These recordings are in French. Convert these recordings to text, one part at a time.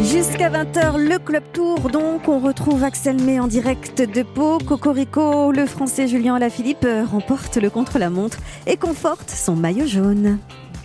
Jusqu'à 20h, le Club Tour. Donc, on retrouve Axel May en direct de Pau. Cocorico, le français Julien Alaphilippe remporte le contre-la-montre et conforte son maillot jaune.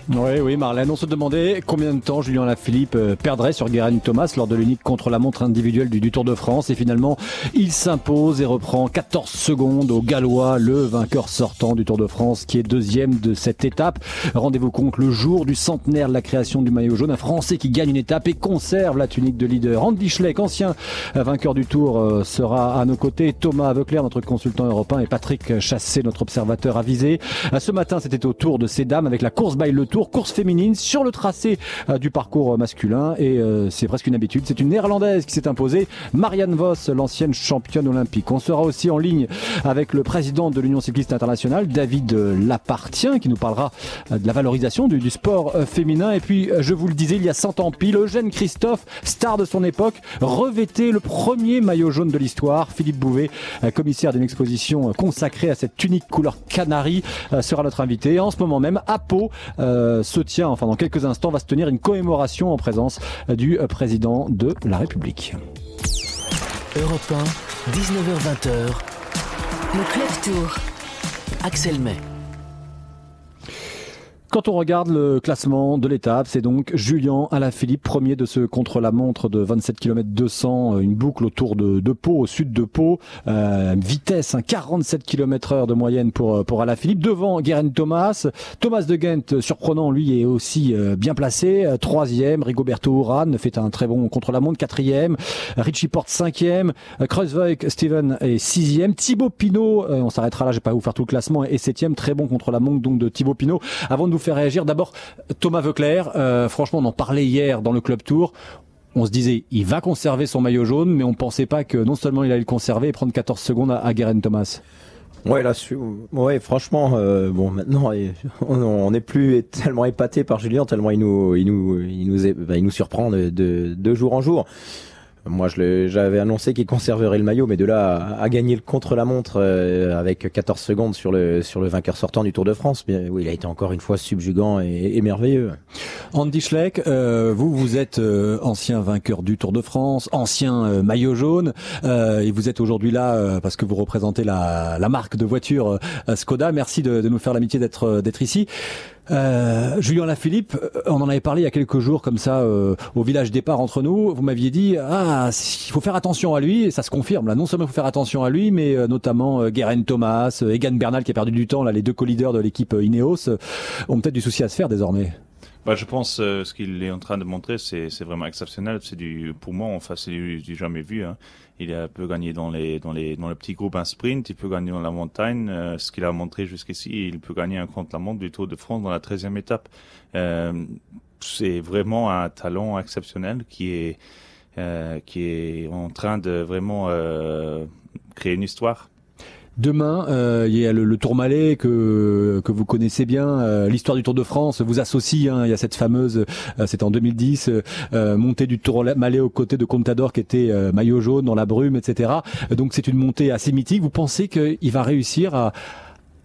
Oui, oui, Marlène, on se demandait combien de temps Julien Lafilippe euh, perdrait sur Guérin Thomas lors de l'unique contre-la-montre individuelle du, Tour de France. Et finalement, il s'impose et reprend 14 secondes au Gallois, le vainqueur sortant du Tour de France, qui est deuxième de cette étape. Rendez-vous compte, le jour du centenaire de la création du maillot jaune, un Français qui gagne une étape et conserve la tunique de leader. Andy Schleck, ancien vainqueur du Tour, euh, sera à nos côtés. Thomas Aveukler, notre consultant européen, et Patrick Chassé, notre observateur avisé. Euh, ce matin, c'était au Tour de ces dames avec la course by le Tour, course féminine sur le tracé euh, du parcours masculin et euh, c'est presque une habitude. C'est une néerlandaise qui s'est imposée, Marianne Vos, l'ancienne championne olympique. On sera aussi en ligne avec le président de l'Union cycliste internationale, David Lapartien, qui nous parlera euh, de la valorisation du, sport féminin. Et puis, je vous le disais, il y a 100 ans pile, Eugène Christophe, star de son époque, revêtait le premier maillot jaune de l'histoire. Philippe Bouvet, commissaire d'une exposition consacrée à cette unique couleur canari, sera notre invité. En ce moment même, à Pau, se tient, enfin dans quelques instants, va se tenir une commémoration en présence du président de la République. Europe 1, 19h20. Le Club Tour. Axel May. Quand on regarde le classement de l'étape, c'est donc Julien Alaphilippe, premier de ce contre-la-montre de 27 km 200, une boucle autour de, de Pau, au sud de Pau, euh, vitesse, 47 km heure de moyenne pour pour Alaphilippe. Devant Guérin Thomas, Thomas de Ghent, surprenant, lui est aussi euh, bien placé, euh, troisième. Rigoberto Urán fait un très bon contre-la-montre, quatrième. Richie Porte cinquième. Kreuzweig Steven est sixième. Thibaut Pinot, on s'arrêtera là, je vais pas vous faire tout le classement, est septième, très bon contre-la-montre donc de Thibaut Pinot. Avant de nous faire réagir. D'abord, Thomas Veuclair, euh, franchement, on en parlait hier dans le Club Tour on se disait il va conserver son maillot jaune, mais on pensait pas que non seulement il allait le conserver et prendre 14 secondes à, à Thomas. Ouais, là, ouais, franchement, euh, bon, maintenant, on n'est plus tellement épaté par Julien, tellement il nous, il nous, il nous, il nous surprend de, de jour en jour. Moi, j'avais annoncé qu'il conserverait le maillot, mais de là à, gagner le contre-la-montre euh, avec 14 secondes sur le sur le vainqueur sortant du Tour de France, bien, oui, il a été encore une fois subjugant et, merveilleux. Andy Schleck, euh, vous vous êtes euh, ancien vainqueur du Tour de France, ancien maillot jaune, et vous êtes aujourd'hui là parce que vous représentez la, la marque de voiture Skoda. Merci de, de nous faire l'amitié d'être ici. Euh, Julien Lafilippe, euh, on en avait parlé il y a quelques jours comme ça euh, au village départ entre nous. Vous m'aviez dit ah il faut faire attention à lui et ça se confirme là. Non seulement il faut faire attention à lui, mais euh, notamment Guérin Thomas, Egan Bernal qui a perdu du temps là. Les deux co-leaders de l'équipe Ineos ont peut-être du souci à se faire désormais. Bah, je pense euh, ce qu'il est en train de montrer, c'est, c'est vraiment exceptionnel. C'est du, pour moi, enfin, c'est du, du jamais vu. Hein. Il peut gagner dans les, dans les, dans le petit groupe un sprint, il peut gagner dans la montagne. Euh, ce qu'il a montré jusqu'ici, il peut gagner un contre-la-montre du Tour de France dans la 13e étape. Euh, c'est vraiment un talent exceptionnel qui est, euh, qui est en train de vraiment créer une histoire. Demain, euh, il y a le, le Tourmalet que que vous connaissez bien. Euh, l'histoire du Tour de France vous associe. Hein, il y a cette fameuse, euh, c'était en 2010, euh, montée du Tourmalet aux côtés de Contador qui était maillot jaune dans la brume, etc. Donc c'est une montée assez mythique. Vous pensez qu'il va réussir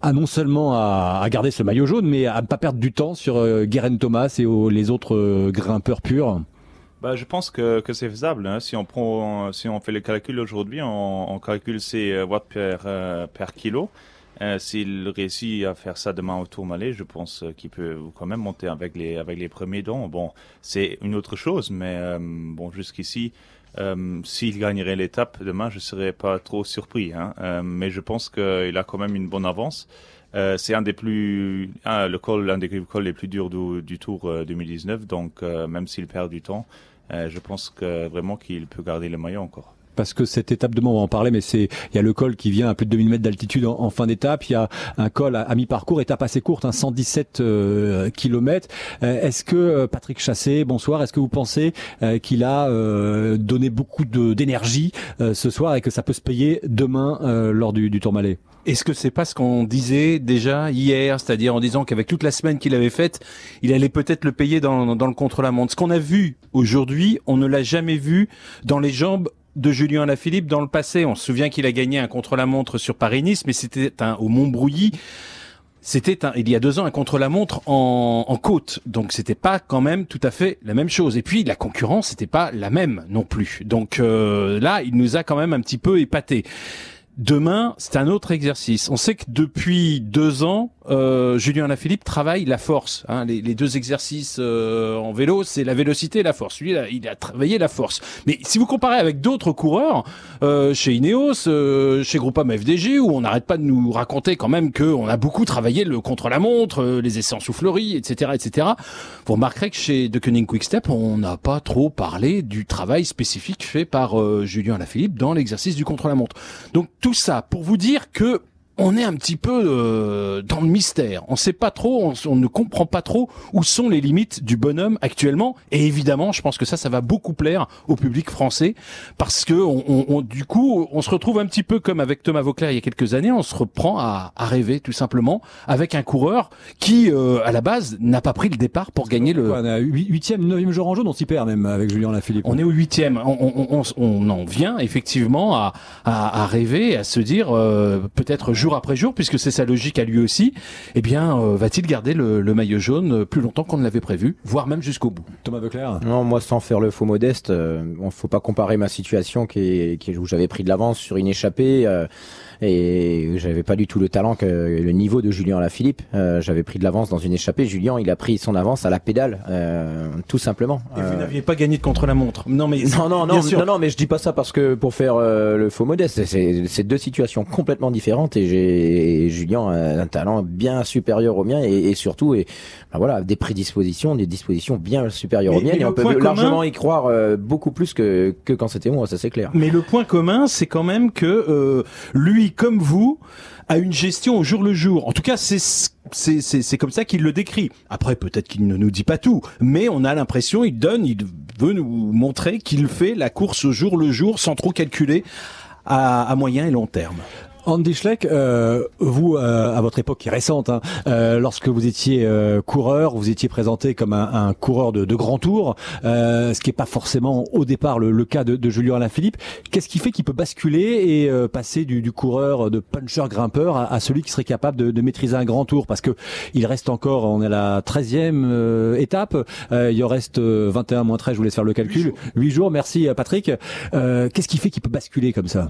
à non seulement à, garder ce maillot jaune, mais à ne pas perdre du temps sur Guerin Thomas et les autres grimpeurs purs? Bah, je pense que, que c'est faisable. Hein. Si on prend, si on fait le calcul aujourd'hui, on, on, calcule ses euh, watts per, euh, per kilo. Euh, S'il réussit à faire ça demain au Tourmalet, je pense qu'il peut quand même monter avec les avec les premiers dons. Bon, c'est une autre chose, mais euh, bon, jusqu'ici, euh, s'il gagnerait l'étape demain, je serais pas trop surpris. Hein. mais je pense qu'il a quand même une bonne avance. c'est un des plus, le col, un des cols les plus durs du, Tour 2019. Donc, même s'il perd du temps, euh, je pense vraiment qu'il peut garder le maillot encore parce que cette étape de on va en parler, mais c'est il y a le col qui vient à plus de 2000 mètres d'altitude en, fin d'étape. Il y a un col à, mi-parcours, étape assez courte, un 117 euh, km. Euh, est-ce que euh, Patrick Chassé, bonsoir, est-ce que vous pensez qu'il a donné beaucoup d'énergie ce soir et que ça peut se payer demain lors du, du Tourmalet est-ce que c'est pas ce qu'on disait déjà hier, c'est-à-dire en disant qu'avec toute la semaine qu'il avait faite, il allait peut-être le payer dans, dans le contre-la-montre? Ce qu'on a vu aujourd'hui, on ne l'a jamais vu dans les jambes de Julien Alaphilippe dans le passé. On se souvient qu'il a gagné un contre-la-montre sur Paris-Nice, mais c'était au Montbrouilly c'était un- il y a deux ans un contre-la-montre en, en côte, donc c'était pas quand même tout à fait la même chose. Et puis la concurrence, c'était pas la même non plus. Donc euh, là, il nous a quand même un petit peu épaté. Demain, c'est un autre exercice. On sait que depuis deux ans, euh, Julien Lafilippe travaille la force. hein. Les, deux exercices euh, en vélo, c'est la vélocité et la force. Lui, il a, il a travaillé la force. Mais si vous comparez avec d'autres coureurs, euh, chez Ineos, euh, chez Groupama FDG, où on n'arrête pas de nous raconter quand même qu'on a beaucoup travaillé le contre-la-montre, euh, les essais en soufflerie, etc., etc. Vous remarquerez que chez De Koenig Quickstep, on n'a pas trop parlé du travail spécifique fait par euh, Julien Lafilippe dans l'exercice du contre-la-montre. Donc tout ça pour vous dire que on est un petit peu euh, dans le mystère. On sait pas trop, on, on ne comprend pas trop où sont les limites du bonhomme actuellement. Et évidemment, je pense que ça, ça va beaucoup plaire au public français parce que on, on- on- du coup, on se retrouve un petit peu comme avec Thomas Vauclair il y a quelques années. On se reprend à, à rêver tout simplement avec un coureur qui, euh, à la base, n'a pas pris le départ pour gagner le. On a huit- huitième, neuvième jour en jaune, on s'y perd même avec Julien Lafilippe. On est au huitième. On, on, on, on en vient effectivement à, à, à rêver, à se dire euh, peut-être jour après jour, puisque c'est sa logique à lui aussi. Eh bien, euh, va-t-il garder le, le maillot jaune plus longtemps qu'on ne l'avait prévu, voire même jusqu'au bout? Thomas Veuclair? Non, moi, sans faire le faux modeste, euh, on faut pas comparer ma situation qui est, qui est- où j'avais pris de l'avance sur une échappée euh, et j'avais pas du tout le talent que le niveau de Julien Alaphilippe. Euh, j'avais pris de l'avance dans une échappée. Julien, il a pris son avance à la pédale, euh, tout simplement. Et vous Euh, n'aviez pas gagné de contre-la-montre. Non, mais non, non, non, non, non, mais je dis pas ça parce que pour faire euh, le faux modeste, c'est deux situations complètement différentes et j'ai Julien a un talent bien supérieur au mien et, et surtout et ben voilà des prédispositions, des dispositions bien supérieures Mais- aux miennes et on peut commun- largement y croire euh, beaucoup plus que que quand c'était moi, ça c'est clair. Mais le point commun, c'est quand même que euh, comme vous, a une gestion au jour le jour. En tout cas, c'est c'est c'est c'est comme ça qu'il le décrit. Après, peut-être qu'il ne nous dit pas tout, mais on a l'impression, il donne, il veut nous montrer qu'il fait la course au jour le jour, sans trop calculer à moyen et long terme. Andy Schleck, euh, vous, euh, à votre époque qui est récente, hein, euh, lorsque vous étiez euh, coureur, vous étiez présenté comme un, un coureur de, de grand tour, euh, ce qui n'est pas forcément au départ le, le cas de, de Julien Alaphilippe. Qu'est-ce qui fait qu'il peut basculer et euh, passer du, du coureur de puncher grimpeur à, à celui qui serait capable de, de maîtriser un grand tour? Parce que il reste encore, on est à la 13e euh, étape, euh, il en reste euh, 21 moins 13, je vous laisse faire le calcul. 8 jours, merci euh, Patrick. Euh, Qu'est-ce qui fait qu'il peut basculer comme ça?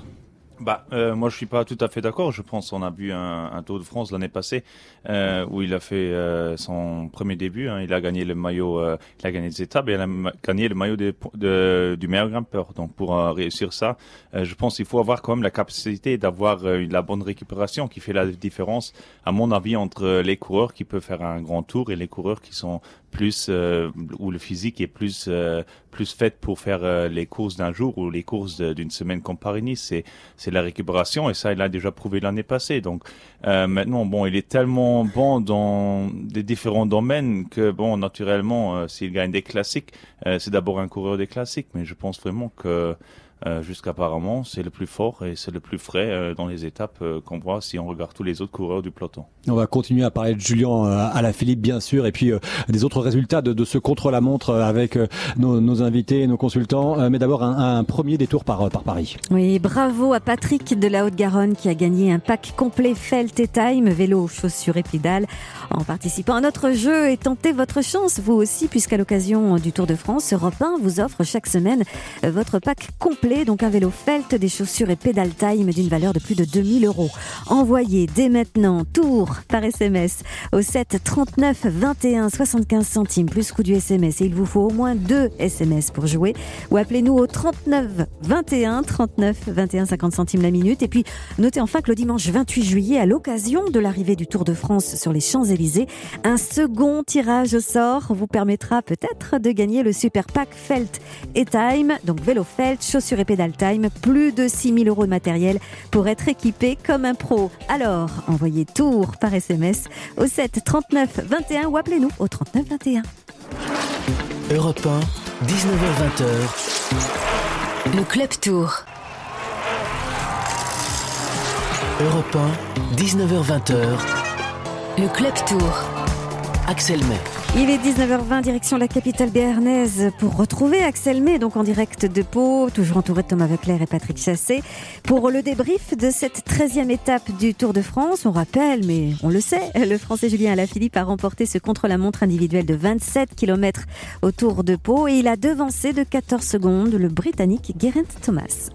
Bah, euh, moi, je suis pas tout à fait d'accord. Je pense qu'on a vu un, un Tour de France l'année passée euh, où il a fait euh, son premier début. hein. Il a gagné le maillot, euh, il a gagné des étapes et il a gagné le maillot po- de- du meilleur grimpeur. Donc, pour euh, réussir ça, euh, je pense qu'il faut avoir quand même la capacité d'avoir la bonne récupération qui fait la différence, à mon avis, entre les coureurs qui peuvent faire un grand tour et les coureurs qui sont plus euh, où le physique est plus euh, plus fait pour faire euh, les courses d'un jour ou les courses d'une semaine comme Paris-Nice. C'est c'est la récupération et ça il a déjà prouvé l'année passée. Donc euh, maintenant bon il est tellement bon dans des différents domaines que bon naturellement euh, s'il gagne des classiques euh, c'est d'abord un coureur des classiques mais je pense vraiment que jusqu'apparemment c'est le plus fort et c'est le plus frais euh, dans les étapes euh, qu'on voit si on regarde tous les autres coureurs du peloton. On va continuer à parler de Julien euh, à la Philippe bien sûr et puis euh, des autres résultats de, de ce contre-la-montre euh, avec euh, nos, nos invités, nos consultants. Euh, mais d'abord un, un premier détour par, euh, par Paris. Oui, bravo à Patrick de la Haute-Garonne qui a gagné un pack complet Felt et Time, vélo, chaussures et pédales en participant à notre jeu et tentez votre chance vous aussi puisqu'à l'occasion du Tour de France, Europe 1 vous offre chaque semaine euh, votre pack complet, donc un vélo Felt, des chaussures et pédales Time d'une valeur de plus de 2000 euros. Envoyez dès maintenant Tour par SMS au 7 39 21 75 centimes plus coût du SMS et il vous faut au moins deux SMS pour jouer. Ou appelez-nous au 39 21 39 21 50 centimes la minute. Et puis notez enfin que le dimanche 28 juillet à l'occasion de l'arrivée du Tour de France sur les Champs-Élysées un second tirage au sort vous permettra peut-être de gagner le super pack Felt et Time. Donc vélo Felt, chaussures et pédales Time plus de 6000 euros de matériel pour être équipé comme un pro alors envoyez Tour par SMS au 7 39 21 ou appelez-nous au 39 21 Europe 1, 19h20h, Le Club Tour. Europe 1, 19h20h, Le Club Tour. Axel May. Il est 19h20, direction la capitale béarnaise pour retrouver Axel May, donc en direct de Pau, toujours entouré de Thomas Veclair et Patrick Chassé, pour le débrief de cette 13e étape du Tour de France. On rappelle, mais on le sait, le Français Julien Alaphilippe a remporté ce contre-la-montre individuel de 27 km au Tour de Pau et il a devancé de 14 secondes le Britannique Geraint Thomas.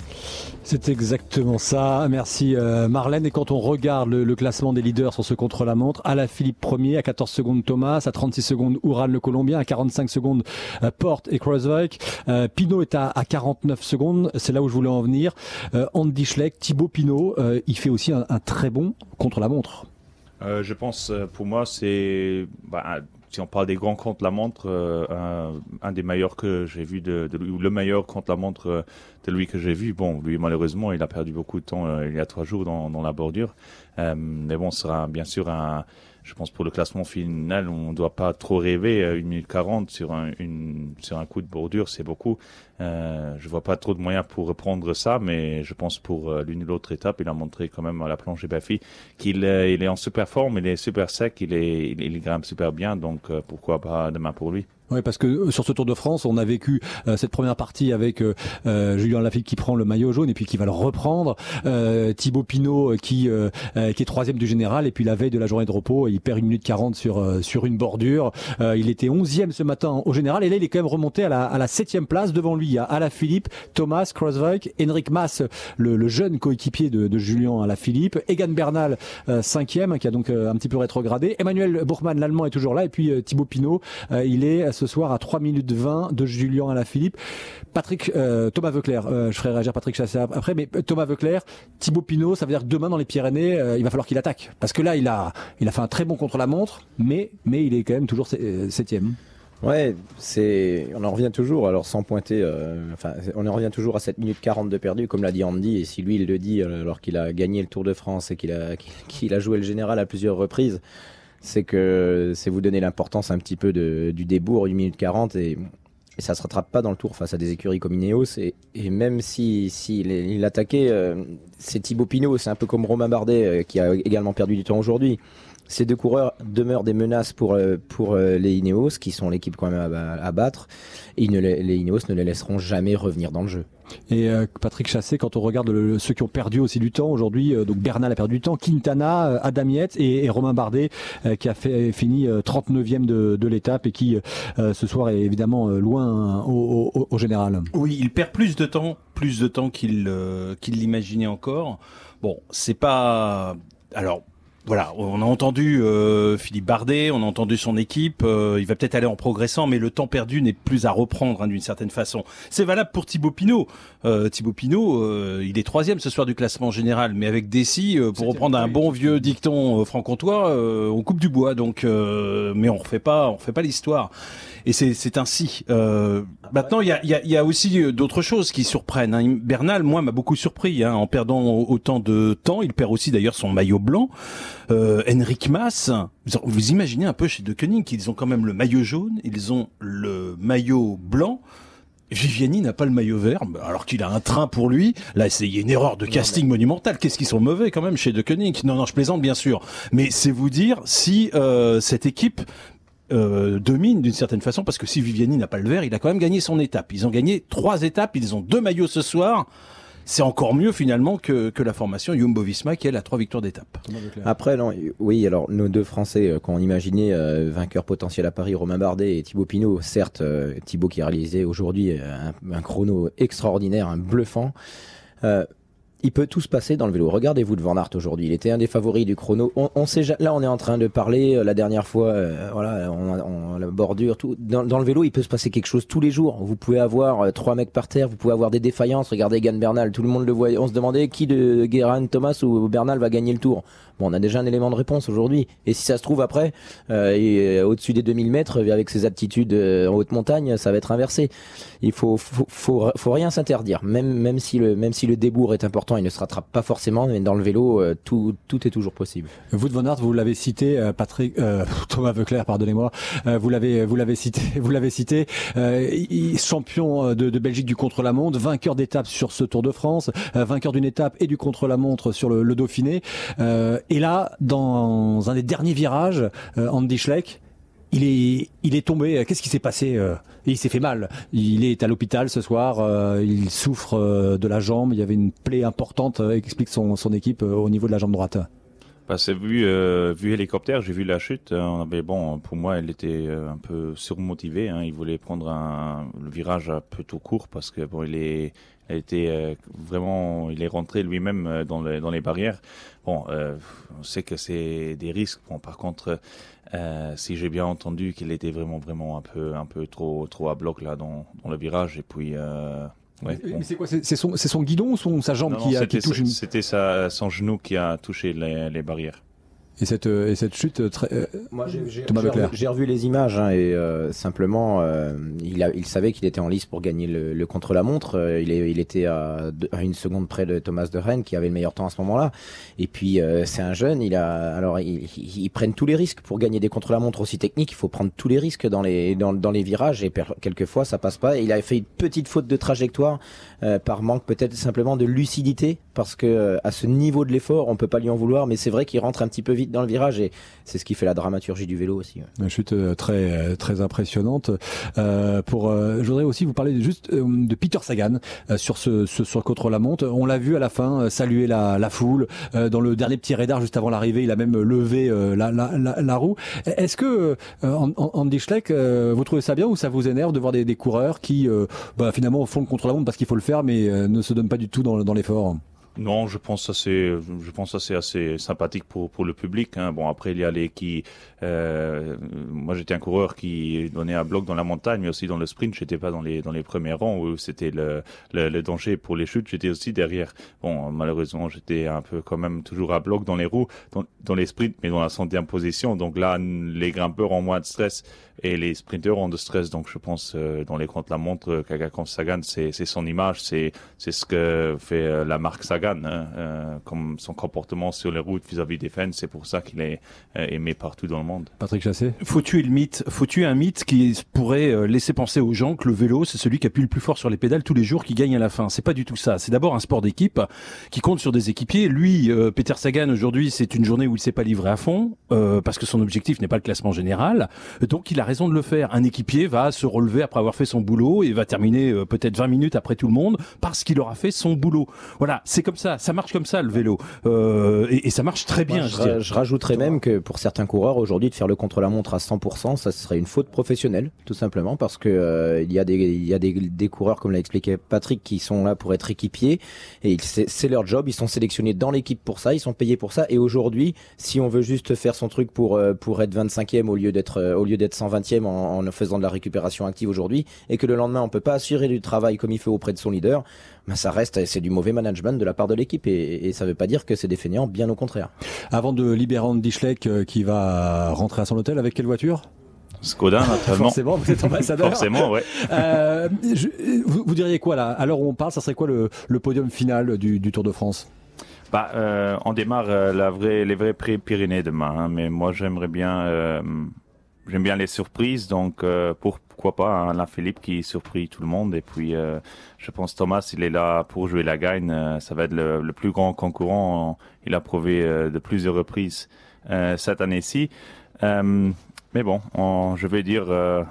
C'est exactement ça. Merci euh, Marlène. Et quand on regarde le, classement des leaders sur ce contre-la-montre, Alaphilippe premier à 14 secondes Thomas, à 36 secondes Ouran le Colombien, à 45 secondes euh, Porte et Kreuzweig. Euh, Pinot est à, 49 secondes. C'est là où je voulais en venir. Andy Schleck, Thibaut Pinot, il fait aussi un, très bon contre-la-montre. je pense, pour moi, c'est bah, si on parle des grands contre-la-montre, euh, un, des meilleurs que j'ai vu, de, ou le meilleur contre-la-montre euh, de lui que j'ai vu. Bon, lui malheureusement, il a perdu beaucoup de temps euh, il y a trois jours dans, la bordure. mais bon, ce sera bien sûr un, je pense pour le classement final, on ne doit pas trop rêver. 1 minute 40 sur un, sur un coup de bordure, c'est beaucoup. Euh, je vois pas trop de moyens pour reprendre ça, mais je pense pour euh, l'une ou l'autre étape, il a montré quand même à la plongée Bafi qu'il euh, il est en super forme, il est super sec, il grimpe super bien, donc euh, pourquoi pas demain pour lui. Oui, parce que euh, sur ce Tour de France, on a vécu euh, cette première partie avec euh, Julien Lafitte qui prend le maillot jaune et puis qui va le reprendre, Thibaut Pinot qui qui est troisième du général et puis la veille de la journée de repos, il perd une minute 40 sur sur une bordure. il était onzième ce matin au général et là il est quand même remonté à la à la septième place devant lui. Il y a Alaphilippe, Thomas Kroswijk, Henrik Maas, le, jeune coéquipier de, de Julien Alaphilippe, Egan Bernal cinquième qui a donc un petit peu rétrogradé. Emmanuel Bourgman l'allemand est toujours là et puis Thibaut Pinot, il est ce soir à 3 minutes 20 de Julien à la Philippe. Patrick, euh, Thomas Veuclair, euh, je ferai réagir Patrick Chassé après, mais Thomas Veuclair, Thibaut Pinot, ça veut dire que demain dans les Pyrénées, euh, il va falloir qu'il attaque. Parce que là, il a, il a fait un très bon contre la montre, mais, mais il est quand même toujours septième. Ouais, c'est, on en revient toujours, alors sans pointer, enfin, on en revient toujours à 7 minutes 40 de perdu, comme l'a dit Andy, et si lui il le dit alors qu'il a gagné le Tour de France et qu'il a, joué le général à plusieurs reprises, c'est que c'est vous donner l'importance un petit peu de, du débours, 8 minutes 40 et, et ça se rattrape pas dans le tour face à des écuries comme Ineos et, même si, si il, attaquait, euh, c'est Thibaut Pinot, c'est un peu comme Romain Bardet euh, qui a également perdu du temps aujourd'hui. Ces deux coureurs demeurent des menaces pour, euh, pour les Ineos, qui sont l'équipe quand même à, battre. Et ne, les Ineos ne les laisseront jamais revenir dans le jeu. Et euh, Patrick Chassé, quand on regarde le, ceux qui ont perdu aussi du temps aujourd'hui, euh, donc Bernal a perdu du temps, Quintana, euh, Adam Yates et, et, Romain Bardet qui a fait fini 39e de, de l'étape et qui ce soir est évidemment loin au, au, au, général. Oui, il perd plus de temps, plus de temps qu'il qu'il l'imaginait encore. Bon, c'est pas alors voilà, on a entendu euh, Philippe Bardet, on a entendu son équipe. Euh, il va peut-être aller en progressant, mais le temps perdu n'est plus à reprendre hein, d'une certaine façon. C'est valable pour Thibaut Pinot. Euh, Thibaut Pinot, euh, il est troisième ce soir du classement général, mais avec Dessy, pour reprendre un bon vieux dicton franc-comtois, on coupe du bois. Donc, mais on refait pas, on refait pas l'histoire. Et c'est ainsi. maintenant, il y a, y, a, y a, aussi d'autres choses qui surprennent. Hein. Bernal, moi, m'a beaucoup surpris hein, en perdant autant de temps. Il perd aussi d'ailleurs son maillot blanc euh, Henrik Mas, vous imaginez un peu chez De Koenig qu'ils ont quand même le maillot jaune, ils ont le maillot blanc. Viviani n'a pas le maillot vert, alors qu'il a un train pour lui. Là, c'est une erreur de casting monumentale. Qu'est-ce qu'ils sont mauvais quand même chez De Koenig? Non, non, je plaisante bien sûr. Mais c'est vous dire si euh, cette équipe euh, domine d'une certaine façon, parce que si Viviani n'a pas le vert, il a quand même gagné son étape. Ils ont gagné trois étapes, ils ont deux maillots ce soir c'est encore mieux finalement que, que la formation Jumbo-Visma qui elle a trois victoires d'étape. Après, non, oui, alors nos deux Français euh, qu'on imaginait euh, vainqueurs potentiels à Paris, Romain Bardet et Thibaut Pinot, certes, euh, Thibaut qui a réalisé aujourd'hui un, un, chrono extraordinaire, un bluffant. Il peut tout se passer dans le vélo. Regardez-vous de Van Aert aujourd'hui. Il était un des favoris du chrono. On, sait, là, on est en train de parler. Euh, la dernière fois, euh, voilà, on, la bordure, tout. Dans, le vélo, il peut se passer quelque chose tous les jours. Vous pouvez avoir euh, trois mecs par terre. Vous pouvez avoir des défaillances. Regardez Egan Bernal. Tout le monde le voyait. On se demandait qui de Guérin, Thomas ou Bernal va gagner le tour. Bon, on a déjà un élément de réponse aujourd'hui. Et si ça se trouve après, euh, au-dessus des 2000 mètres, avec ses aptitudes euh, en haute montagne, ça va être inversé. Il faut, faut, faut, faut rien s'interdire. Même, même si le, même si le débours est important, il ne se rattrape pas forcément. Mais dans le vélo, euh, tout, tout est toujours possible. Vous de Von Aert, vous l'avez cité, euh, Patrick, euh, Thomas Veuclair, pardonnez-moi. vous l'avez, vous l'avez cité, vous l'avez cité. champion de, de, Belgique du contre-la-montre, vainqueur d'étape sur ce Tour de France, vainqueur d'une étape et du contre-la-montre sur le, le Dauphiné. Euh, et là, dans un des derniers virages, euh, Andy Schleck, il est, il est tombé. Qu'est-ce qui s'est passé euh, Il s'est fait mal. Il est à l'hôpital ce soir. euh, il souffre de la jambe. Il y avait une plaie importante. explique son, son équipe au niveau de la jambe droite. C'est vu, euh, hélicoptère, j'ai vu la chute. euh, mais bon, pour moi, elle était euh, un peu surmotivée. Hein. Il voulait prendre un, le virage un peu tout court parce que bon, il est, était euh, vraiment, il est rentré lui-même euh, dans, les barrières. Bon, on sait que c'est des risques. Bon, par contre, si j'ai bien entendu qu'il était vraiment, vraiment un peu, un peu trop, trop à bloc là dans, dans le virage. Et puis, ouais, Mais bon. c'est quoi C'est son, son guidon ou son, sa jambe Non, qui, non, a, qui c'était touche une... c'était sa- son genou qui a touché les, les barrières. Et cette, euh, et cette chute euh, très. euh, Moi, j'ai revu, revu les images hein, et euh, simplement, euh, il, a, il savait qu'il était en lice pour gagner le, le contre-la-montre. Il, est, il était à, à une seconde près de Thomas de Rennes qui avait le meilleur temps à ce moment-là. Et puis, euh, c'est un jeune. Il a, alors, ils il, ils prennent tous les risques pour gagner des contre-la-montre aussi techniques. Il faut prendre tous les risques dans les dans, dans les virages et quelquefois ça passe pas. Il a fait une petite faute de trajectoire euh, par manque peut-être simplement de lucidité parce que euh, à ce niveau de l'effort, on peut pas lui en vouloir. Mais c'est vrai qu'il rentre un petit peu vite dans le virage et c'est ce qui fait la dramaturgie du vélo aussi. Une chute euh, très euh, très impressionnante. Euh, pour, euh, je voudrais aussi vous parler juste de Peter Sagan euh, sur ce, ce sur contre la montre. On l'a vu à la fin saluer la, la foule dans le dernier petit radar juste avant l'arrivée. Il a même levé la, la, la, la roue. Est-ce que Andy Schleck, vous trouvez ça bien ou ça vous énerve de voir des, des coureurs qui bah, finalement font le contre la montre parce qu'il faut le faire, mais ne se donnent pas du tout dans, dans l'effort? Non, je pense que c'est, je pense que c'est assez sympathique pour pour le public. Hein. Bon, après il y a les qui, euh, moi j'étais un coureur qui donnait un bloc dans la montagne, mais aussi dans le sprint. J'étais pas dans les dans les premiers rangs où c'était le, le le danger pour les chutes. J'étais aussi derrière. Bon, malheureusement j'étais un peu quand même toujours à bloc dans les roues, dans, dans les sprints, mais dans la centième position. Donc là, les grimpeurs ont moins de stress et les sprinteurs ont de stress. Donc je pense euh, dans les contre la montre, Kagakov Sagan, c'est son image, c'est c'est ce que fait euh, la marque Sagan, hein, euh, comme son comportement sur les routes vis-à-vis des fans. C'est pour ça qu'il est euh, aimé partout dans le monde. Patrick Chassé? Faut tuer le mythe. Faut tuer un mythe qui pourrait euh, laisser penser aux gens que le vélo, c'est celui qui appuie le plus fort sur les pédales tous les jours qui gagne à la fin. C'est pas du tout ça. C'est d'abord un sport d'équipe qui compte sur des équipiers. Lui, euh, Peter Sagan, aujourd'hui, c'est une journée où il s'est pas livré à fond euh, parce que son objectif n'est pas le classement général. Donc, il a raison de le faire. Un équipier va se relever après avoir fait son boulot et va terminer euh, peut-être 20 minutes après tout le monde parce qu'il aura fait son boulot. Voilà, c'est comme ça. Ça marche comme ça le vélo Euh, et, et ça marche très bien. Moi, je je, dirais. je rajouterais même que pour certains coureurs aujourd'hui de faire le contre-la-montre à 100%, ça serait une faute professionnelle, tout simplement, parce que euh, il y a des il y a des, des coureurs comme l'a expliqué Patrick qui sont là pour être équipiers et c'est leur job, ils sont sélectionnés dans l'équipe pour ça, ils sont payés pour ça et aujourd'hui, si on veut juste faire son truc pour pour être 25e au lieu d'être au lieu d'être 120e en, en faisant de la récupération active aujourd'hui et que le lendemain on peut pas assurer du travail comme il faut auprès de son leader, ben ça reste c'est du mauvais management de la part de l'équipe et, et ça veut pas dire que c'est des fainéants, bien au contraire. Avant de libérer Andy Schleck euh, qui va rentrer à son hôtel, avec quelle voiture? Skoda, naturellement. Forcément, vous êtes ambassadeur. Forcément, ouais. Euh, je- vous, vous diriez quoi là? À l'heure où on parle, ça serait quoi le, le podium final du, du Tour de France? Bah, euh, on démarre euh, la vraie, les vrais prix Pyrénées demain, hein, mais moi j'aimerais bien, euh, j'aime bien les surprises, donc euh, pourquoi pas hein, la Philippe qui surprit tout le monde, et puis euh, je pense Thomas, il est là pour jouer la gagne, euh, ça va être le, plus grand concurrent, il a prouvé de plusieurs reprises cette année-ci, mais bon, on- je vais dire euh,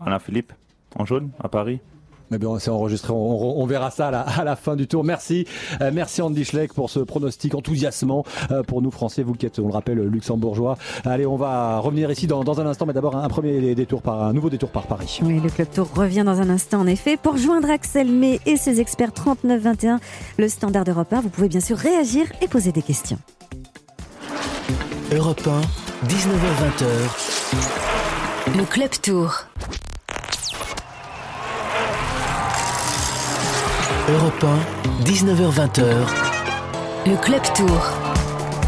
Alain Philippe en jaune à Paris. Mais bien, c'est enregistré. On, on verra ça à la, à la fin du tour. Merci, Euh, merci Andy Schleck pour ce pronostic enthousiasmant euh, pour nous Français, vous qui êtes, on le rappelle, luxembourgeois. Allez, on va revenir ici dans, dans un instant, mais d'abord un premier détour par un nouveau détour par Paris. Oui, le Club Tour revient dans un instant, en effet. Pour joindre Axel May et ses experts 39-21, le standard d'Europe 1, vous pouvez bien sûr réagir et poser des questions. Europe 1, 19h20h. Le Club Tour. Europe 1, 19h20h. Le Club Tour.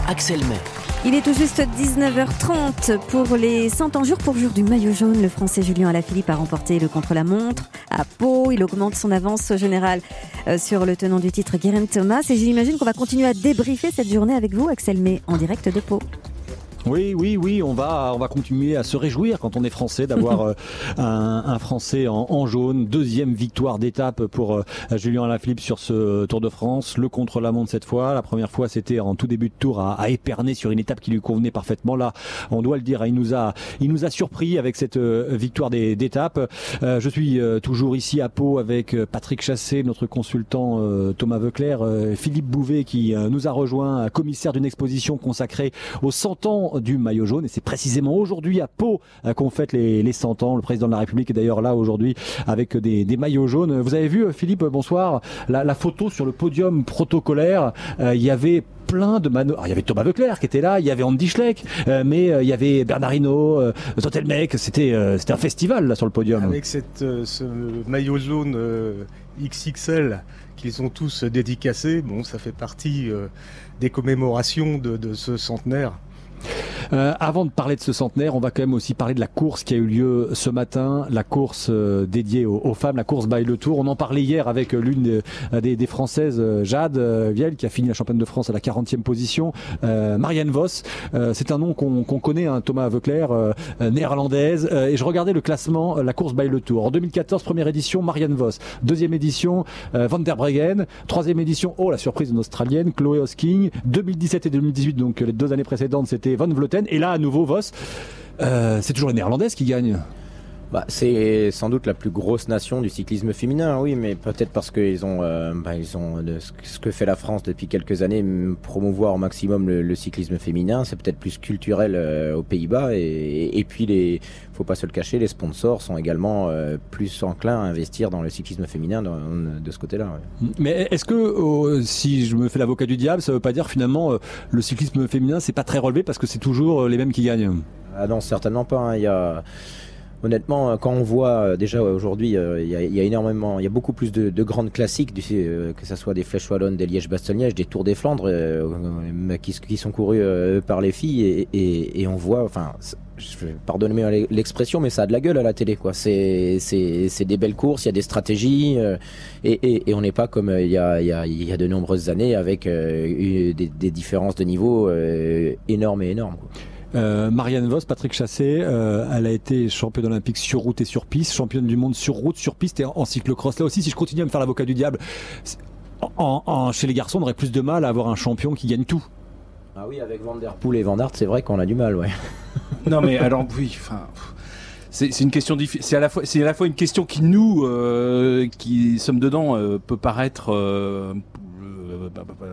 Axel May. Il est tout juste 19h30 pour les 100 ans jour pour jour du maillot jaune. Le Français Julien Alaphilippe a remporté le contre-la-montre à Pau. Il augmente son avance au général euh, sur le tenant du titre Guérin Thomas. Et j'imagine qu'on va continuer à débriefer cette journée avec vous, Axel May, en direct de Pau. Oui, oui, oui, on va, on va continuer à se réjouir quand on est français d'avoir euh, un, un, Français en, en, jaune. Deuxième victoire d'étape pour euh, Julien Alaphilippe sur ce Tour de France. Le contre-la-montre cette fois. La première fois, c'était en tout début de tour à, à, Épernay sur une étape qui lui convenait parfaitement. Là, on doit le dire, il nous a, il nous a surpris avec cette euh, victoire d'étape. je suis toujours ici à Pau avec Patrick Chassé, notre consultant Thomas Veuclair, Philippe Bouvet qui nous a rejoint, commissaire d'une exposition consacrée aux 100 ans du maillot jaune. Et c'est précisément aujourd'hui à Pau euh, qu'on fête les, les 100 ans. Le président de la République est d'ailleurs là aujourd'hui avec des, maillots jaunes. Vous avez vu, Philippe, bonsoir, la, photo sur le podium protocolaire. Euh, il y avait plein de mano. il y avait Thomas Veuclair qui était là, il y avait Andy Schleck, euh, mais euh, il y avait Bernardino, euh, Totelmec. C'était euh, c'était un festival là sur le podium. Avec cette, ce maillot jaune XXL qu'ils ont tous dédicacé, bon, ça fait partie des commémorations de ce centenaire. Euh, avant de parler de ce centenaire, on va quand même aussi parler de la course qui a eu lieu ce matin, la course euh, dédiée aux, femmes, la course by le Tour. On en parlait hier avec l'une des, des, des, Françaises, euh, Jade euh, Viel, qui a fini la championne de France à la 40e position. Euh, Marianne Vos, c'est un nom qu'on qu connaît, hein, Thomas Veuclair, néerlandaise. et je regardais le classement, la course by le Tour. En 2014, première édition, Marianne Vos. Deuxième édition, Van der Breggen. Troisième édition, oh la surprise d'une Australienne, Chloé Hosking. 2017 et 2018, donc les deux années précédentes, c'était Van Vleuten. Et là, à nouveau, Vos. Euh, c'est toujours les Néerlandaises qui gagnent. Bah, c'est sans doute la plus grosse nation du cyclisme féminin, oui, mais peut-être parce qu'ils ont, euh, bah, ils ont de ce que fait la France depuis quelques années, promouvoir au maximum le, le cyclisme féminin. C'est peut-être plus culturel euh, aux Pays-Bas, et, et, puis les, faut pas se le cacher, les sponsors sont également euh, plus enclins à investir dans le cyclisme féminin de ce côté-là. Ouais. Mais est-ce que euh, si je me fais l'avocat du diable, ça veut pas dire finalement le cyclisme féminin c'est pas très relevé parce que c'est toujours les mêmes qui gagnent? Ah non, certainement pas. Hein. Il y a honnêtement, quand on voit déjà aujourd'hui, il y, a, énormément, il y a beaucoup plus de, de grandes classiques, euh, que ce soit des Flèches Wallonnes, des Liège-Bastogne-Liège, des Tours des Flandres, euh, qui, qui, sont courus euh, par les filles, et, on voit, enfin, pardonnez-moi l'expression, mais ça a de la gueule à la télé, quoi. C'est des belles courses, il y a des stratégies, et, et, on n'est pas comme il y a, y, a, y a de nombreuses années avec des, différences de niveau énormes et énormes. Euh, Marianne Vos, Patrick Chassé, euh, elle a été championne olympique sur route et sur piste, championne du monde sur route, sur piste et en, en cyclocross. Là aussi, si je continue à me faire l'avocat du diable, en, en, chez les garçons, on aurait plus de mal à avoir un champion qui gagne tout. Ah oui, avec Van Der Poel et Van Aert, c'est vrai qu'on a du mal, ouais. non mais alors oui, enfin c'est une question c'est à la fois c'est à la fois une question qui nous euh, qui sommes dedans euh, peut paraître euh,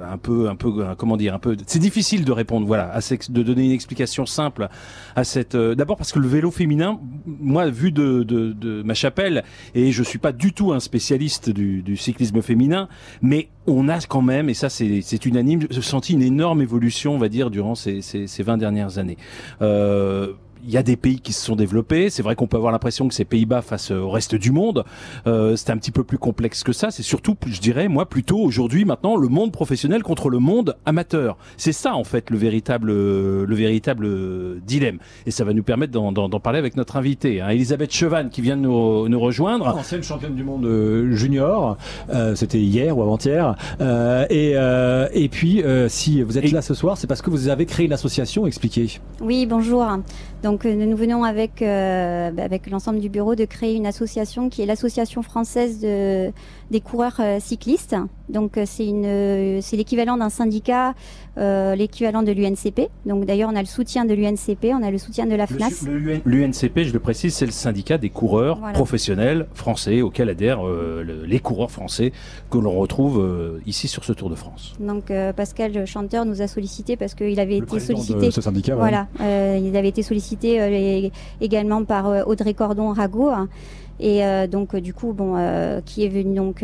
un peu, un peu, comment dire, un peu. C'est difficile de répondre, voilà, de donner une explication simple à cette. Euh, D'abord parce que le vélo féminin, moi, vu de, ma chapelle, et je suis pas du tout un spécialiste du, cyclisme féminin, mais on a quand même, et ça c'est unanime, senti une énorme évolution, on va dire, durant ces, ces, ces 20 dernières années. Euh, il y a des pays qui se sont développés. C'est vrai qu'on peut avoir l'impression que c'est Pays-Bas face au reste du monde, euh, c'est un petit peu plus complexe que ça. C'est surtout, je dirais, moi, plutôt aujourd'hui, maintenant, le monde professionnel contre le monde amateur. C'est ça, en fait, le véritable, le véritable dilemme. Et ça va nous permettre d'en parler avec notre invité, hein, Elisabeth Chevan, qui vient de nous, nous rejoindre. Ancienne championne du monde euh, junior. Euh, C'était hier ou avant-hier. Euh, et, euh, et puis, euh, si vous êtes et... là ce soir, c'est parce que vous avez créé une association. Expliquez. Oui, bonjour. Donc nous venons avec, euh, avec l'ensemble du bureau de créer une association qui est l'association française de, des coureurs euh, cyclistes. Donc c'est une c'est l'équivalent d'un syndicat, euh, l'équivalent de l'UNCP. Donc d'ailleurs on a le soutien de l'UNCP, on a le soutien de la FNAS. L'UNCP, je le précise, c'est le syndicat des coureurs voilà. professionnels français auquel adhèrent euh, le, les coureurs français que l'on retrouve euh, ici sur ce Tour de France. Donc Pascal Chanteur nous a sollicité parce qu'il avait le été sollicité. De ce syndicat, voilà, il avait été sollicité cité également par Audrey Cordon Rago. Et euh, donc du coup, bon, euh, qui est venu donc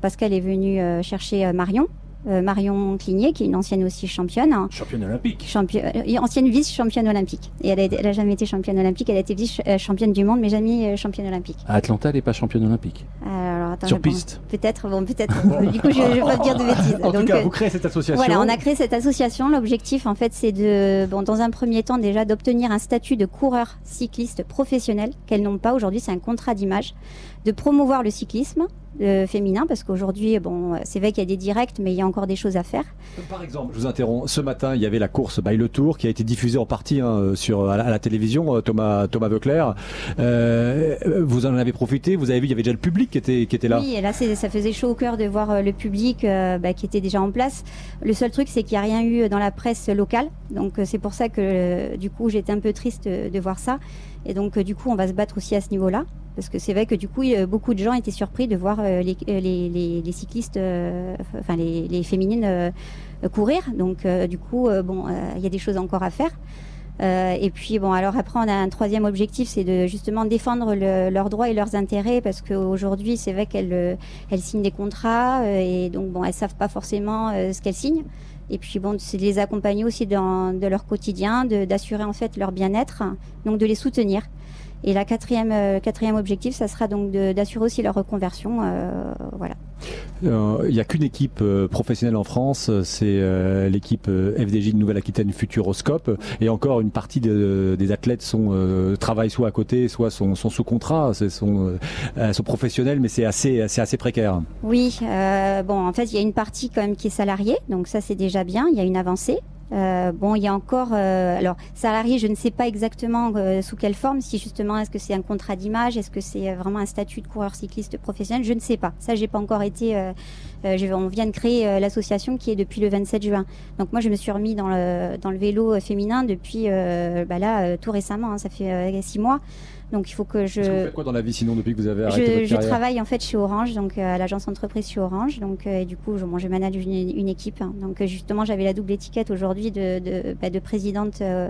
Pascal est venu chercher Marion. Euh, Marion Cligné, qui est une ancienne aussi championne. Championne olympique. Euh, ancienne vice-championne olympique. Et elle a, elle a, jamais été championne olympique, elle a été vice-championne du monde, mais jamais championne olympique. À Atlanta, elle n'est pas championne olympique Alors, attends, Sur piste Peut-être, bon, peut-être. du coup, je ne vais pas dire de bêtises. En Donc, tout cas, vous créez cette association. Voilà, on a créé cette association. L'objectif, en fait, c'est de, bon, dans un premier temps, déjà, d'obtenir un statut de coureur cycliste professionnel qu'elles n'ont pas aujourd'hui. C'est un contrat d'image. De promouvoir le cyclisme euh, féminin parce qu'aujourd'hui, bon, c'est vrai qu'il y a des directs, mais il y a encore des choses à faire. Par exemple, je vous interromps. Ce matin, il y avait la course by le Tour qui a été diffusée en partie hein, sur à la, télévision. euh, Thomas Thomas Veuclair, Euh, vous en avez profité? Vous avez vu, il y avait déjà le public qui était qui était là. Oui, et là, ça faisait chaud au cœur de voir le public euh, bah, qui était déjà en place. Le seul truc, c'est qu'il n'y a rien eu dans la presse locale. Donc, c'est pour ça que, du coup, j'étais un peu triste de voir ça. Et donc, du coup, on va se battre aussi à ce niveau-là. Parce que c'est vrai que, du coup, euh, beaucoup de gens étaient surpris de voir euh, les, euh, les, cyclistes, enfin, les, féminines courir. Donc, du coup, bon, il y a des choses encore à faire. Et puis bon, alors après, on a un troisième objectif, c'est de justement défendre le- leurs droits et leurs intérêts, parce qu'aujourd'hui, c'est vrai qu'elles elles signent des contrats et donc bon, elles savent pas forcément ce qu'elles signent. Et puis bon, c'est de les accompagner aussi dans de leur quotidien, d'assurer en fait leur bien-être, donc de les soutenir. Et la quatrième, euh, quatrième objectif, ça sera donc d'assurer aussi leur reconversion. euh, voilà. Euh, Il n'y a qu'une équipe professionnelle en France, c'est l'équipe FDJ de Nouvelle-Aquitaine Futuroscope. Et encore, une partie de- des athlètes sont travaillent soit à côté, soit sont, sont sous contrat, sont, sont professionnels, mais c'est assez, assez précaire. Oui, bon, en fait, il y a une partie quand même qui est salariée, donc ça c'est déjà bien, il y a une avancée. Euh, bon, il y a encore, euh, alors salarié, je ne sais pas exactement euh, sous quelle forme, si justement est-ce que c'est un contrat d'image, est-ce que c'est euh, vraiment un statut de coureur cycliste professionnel, je ne sais pas. Ça, j'ai pas encore été. Euh, je- on vient de créer euh, l'association qui est depuis le 27 juin. Donc moi, je me suis remis dans le dans le vélo euh, féminin depuis, bah là, tout récemment, hein, ça fait six mois. Donc il faut que je. Vous faites quoi dans la vie sinon depuis que vous avez arrêté Je, votre je travaille en fait chez Orange, donc à l'agence entreprise chez Orange. Donc et du coup, je, bon, je manage une, une équipe. hein. Donc justement, j'avais la double étiquette aujourd'hui de, de, bah, de présidente, euh,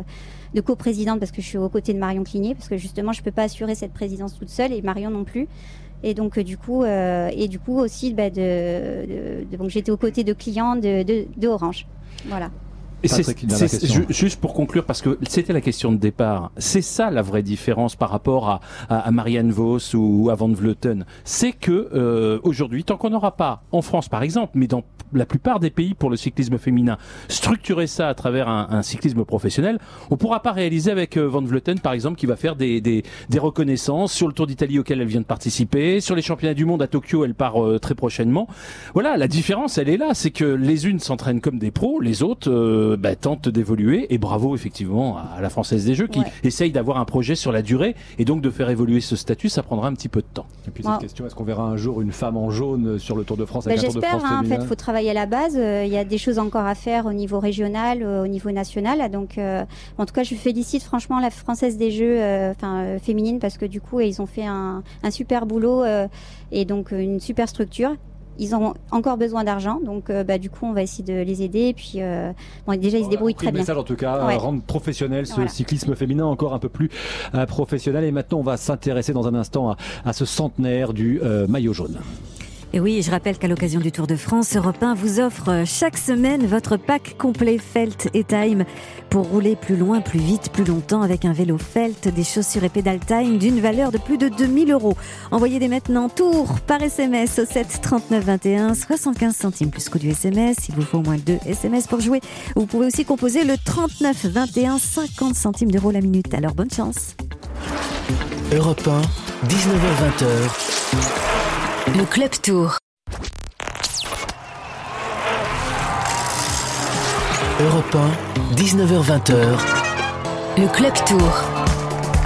de coprésidente parce que je suis aux côtés de Marion Cligné parce que justement, je peux pas assurer cette présidence toute seule et Marion non plus. Et donc euh, du coup, euh, et du coup aussi, bah, de, de- donc j'étais aux côtés de clients de, de Orange. Voilà. Et c'est- Patrick, une dernière c'est- question. ju- juste pour conclure, parce que c'était la question de départ, c'est ça la vraie différence par rapport à, à, à Marianne Vos ou à Van Vleuten. C'est que euh, aujourd'hui, tant qu'on n'aura pas, en France par exemple, mais dans la plupart des pays pour le cyclisme féminin, structurer ça à travers un, un cyclisme professionnel, on pourra pas réaliser avec euh, Van Vleuten par exemple qui va faire des, des, des reconnaissances sur le Tour d'Italie auquel elle vient de participer, sur les championnats du monde à Tokyo, elle part euh, très prochainement. Voilà, la différence, elle est là, c'est que les unes s'entraînent comme des pros, les autres euh, bah, tentent d'évoluer. Et bravo effectivement à la Française des Jeux qui Ouais. essaye d'avoir un projet sur la durée et donc de faire évoluer ce statut, ça prendra un petit peu de temps. Et puis Moi- cette question, est-ce qu'on verra un jour une femme en jaune sur le Tour de France Bah, avec un Tour de J'espère. Hein, en fait, faut travailler à la base. Euh, Il y a des choses encore à faire au niveau régional, euh, au niveau national. Donc, euh, en tout cas, je félicite franchement la Française des Jeux, euh, enfin euh, féminine, parce que du coup, ils ont fait un, un super boulot euh, et donc une super structure. Ils ont encore besoin d'argent, donc euh, bah, du coup, on va essayer de les aider. Et puis, euh, bon, déjà, ils se débrouillent très bien. message en tout cas, Ouais. rendre professionnel ce Voilà. cyclisme féminin encore un peu plus euh, professionnel. Et maintenant, on va s'intéresser dans un instant à, à ce centenaire du maillot jaune. Et oui, je rappelle qu'à l'occasion du Tour de France, Europe 1 vous offre euh, chaque semaine votre pack complet Felt et Time pour rouler plus loin, plus vite, plus longtemps avec un vélo Felt, des chaussures et pédales Time d'une valeur de plus de 2000 euros. Envoyez dès maintenant Tour par SMS au 7 39 21, 75 centimes plus coût du SMS. Il vous faut au moins deux SMS pour jouer. Vous pouvez aussi composer le 39 21, 50 centimes d'euros la minute. Alors bonne chance. Europe 1, 19h20h. Le Club Tour. Europe 1, 19h20h. Le Club Tour.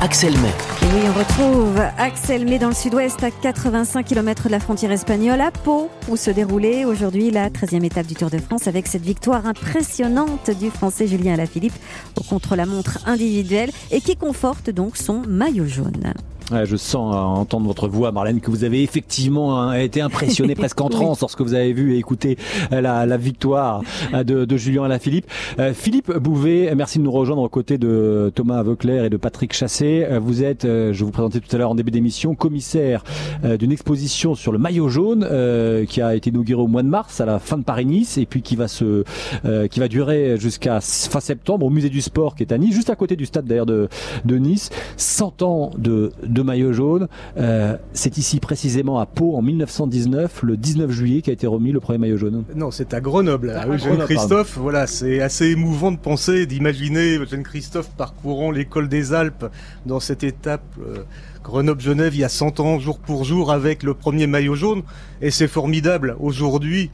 Axel May. Et oui, on retrouve Axel May dans le sud-ouest à 85 km de la frontière espagnole à Pau où se déroulait aujourd'hui la 13e étape du Tour de France avec cette victoire impressionnante du français Julien Alaphilippe au contre-la-montre individuelle et qui conforte donc son maillot jaune. Ouais, je sens à entendre votre voix, Marlène, que vous avez effectivement hein, été impressionné presque en transe lorsque vous avez vu et écouté euh, la, la victoire euh, de, de Julien Alaphilippe. Euh, Philippe Bouvet, merci de nous rejoindre aux côtés de Thomas Veuclair et de Patrick Chassé. Euh, Vous êtes, euh, je vous présentais tout à l'heure en début d'émission, commissaire euh, d'une exposition sur le maillot jaune euh, qui a été inaugurée au mois de mars à la fin de Paris-Nice et puis qui va se, euh, qui va durer jusqu'à fin septembre au musée du sport qui est à Nice, juste à côté du stade d'ailleurs de, de Nice. 100 ans de, de maillot jaune. Euh, c'est ici précisément à Pau en 1919, le 19 juillet, qui a été remis le premier maillot jaune. Non, c'est à Grenoble. Ah, à Eugène Christophe, voilà, c'est assez émouvant de penser, d'imaginer Eugène Christophe parcourant l'école des Alpes dans cette étape euh, Grenoble-Genève il y a 100 ans, jour pour jour, avec le premier maillot jaune. Et c'est formidable aujourd'hui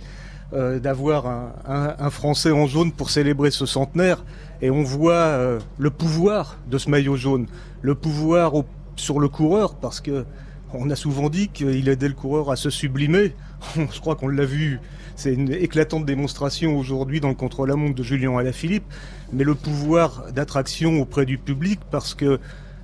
euh, d'avoir un, un- un Français en jaune pour célébrer ce centenaire. Et on voit euh, le pouvoir de ce maillot jaune, le pouvoir au- sur le coureur, parce que on a souvent dit qu'il aidait le coureur à se sublimer. Je crois qu'on l'a vu. C'est une éclatante démonstration aujourd'hui dans le contre-la-montre de Julien Alaphilippe, mais le pouvoir d'attraction auprès du public parce que